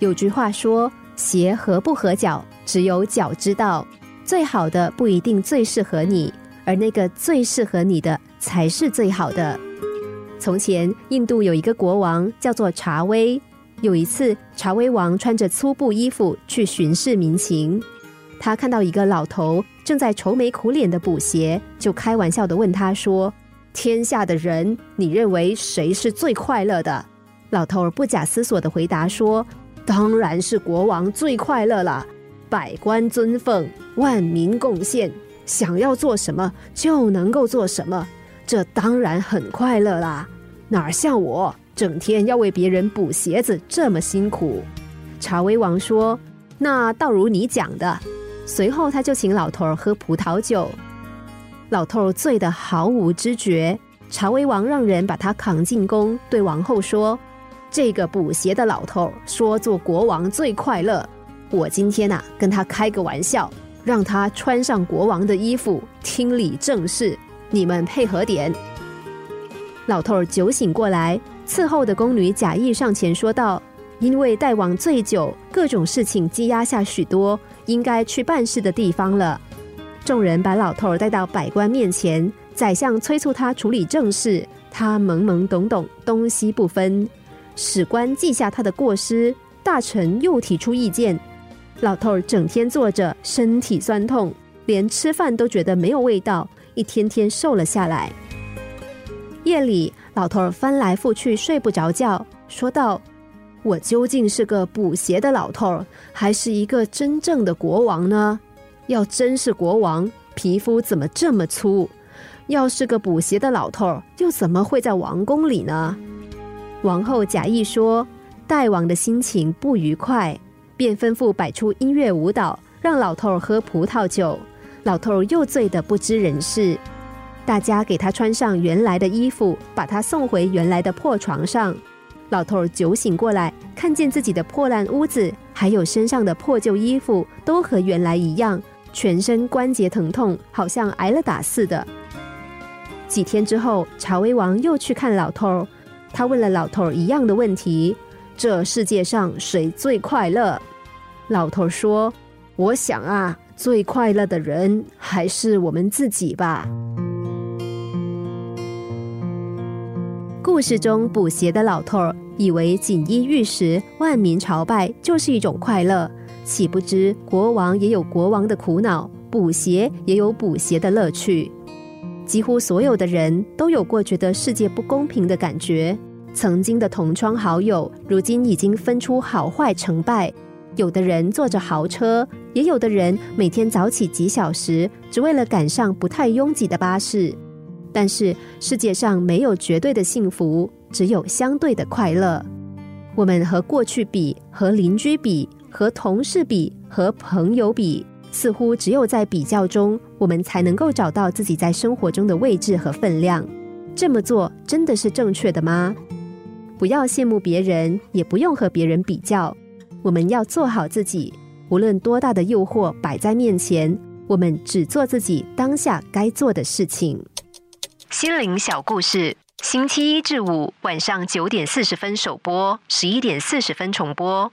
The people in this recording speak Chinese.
有句话说：“鞋合不合脚，只有脚知道。最好的不一定最适合你，而那个最适合你的才是最好的。”从前，印度有一个国王叫做查威。有一次，查威王穿着粗布衣服去巡视民情，他看到一个老头正在愁眉苦脸的补鞋，就开玩笑的问他说：“天下的人，你认为谁是最快乐的？”老头儿不假思索的回答说：“当然是国王最快乐了，百官尊奉，万民贡献，想要做什么就能够做什么。”这当然很快乐啦，哪像我整天要为别人补鞋子这么辛苦。查威王说：“那倒如你讲的。”随后他就请老头儿喝葡萄酒，老头儿醉得毫无知觉。查威王让人把他扛进宫，对王后说：“这个补鞋的老头说做国王最快乐，我今天呐跟他开个玩笑，让他穿上国王的衣服，听礼正事。”你们配合点。老头酒醒过来，伺候的宫女假意上前说道：“因为大王醉酒，各种事情积压下许多，应该去办事的地方了。”众人把老头带到百官面前，宰相催促他处理政事，他懵懵懂懂，东西不分。史官记下他的过失，大臣又提出意见。老头儿整天坐着，身体酸痛，连吃饭都觉得没有味道。一天天瘦了下来。夜里，老头儿翻来覆去睡不着觉，说道：“我究竟是个补鞋的老头儿，还是一个真正的国王呢？要真是国王，皮肤怎么这么粗？要是个补鞋的老头儿，又怎么会在王宫里呢？”王后假意说：“大王的心情不愉快，便吩咐摆出音乐舞蹈，让老头儿喝葡萄酒。”老头又醉得不知人事，大家给他穿上原来的衣服，把他送回原来的破床上。老头酒醒过来，看见自己的破烂屋子，还有身上的破旧衣服，都和原来一样，全身关节疼痛，好像挨了打似的。几天之后，查威王又去看老头儿，他问了老头一样的问题：这世界上谁最快乐？老头说：“我想啊。”最快乐的人还是我们自己吧。故事中补鞋的老头儿以为锦衣玉食、万民朝拜就是一种快乐，岂不知国王也有国王的苦恼，补鞋也有补鞋的乐趣。几乎所有的人都有过觉得世界不公平的感觉。曾经的同窗好友，如今已经分出好坏成败。有的人坐着豪车，也有的人每天早起几小时，只为了赶上不太拥挤的巴士。但是世界上没有绝对的幸福，只有相对的快乐。我们和过去比，和邻居比，和同事比，和朋友比，似乎只有在比较中，我们才能够找到自己在生活中的位置和分量。这么做真的是正确的吗？不要羡慕别人，也不用和别人比较。我们要做好自己，无论多大的诱惑摆在面前，我们只做自己当下该做的事情。心灵小故事，星期一至五晚上九点四十分首播，十一点四十分重播。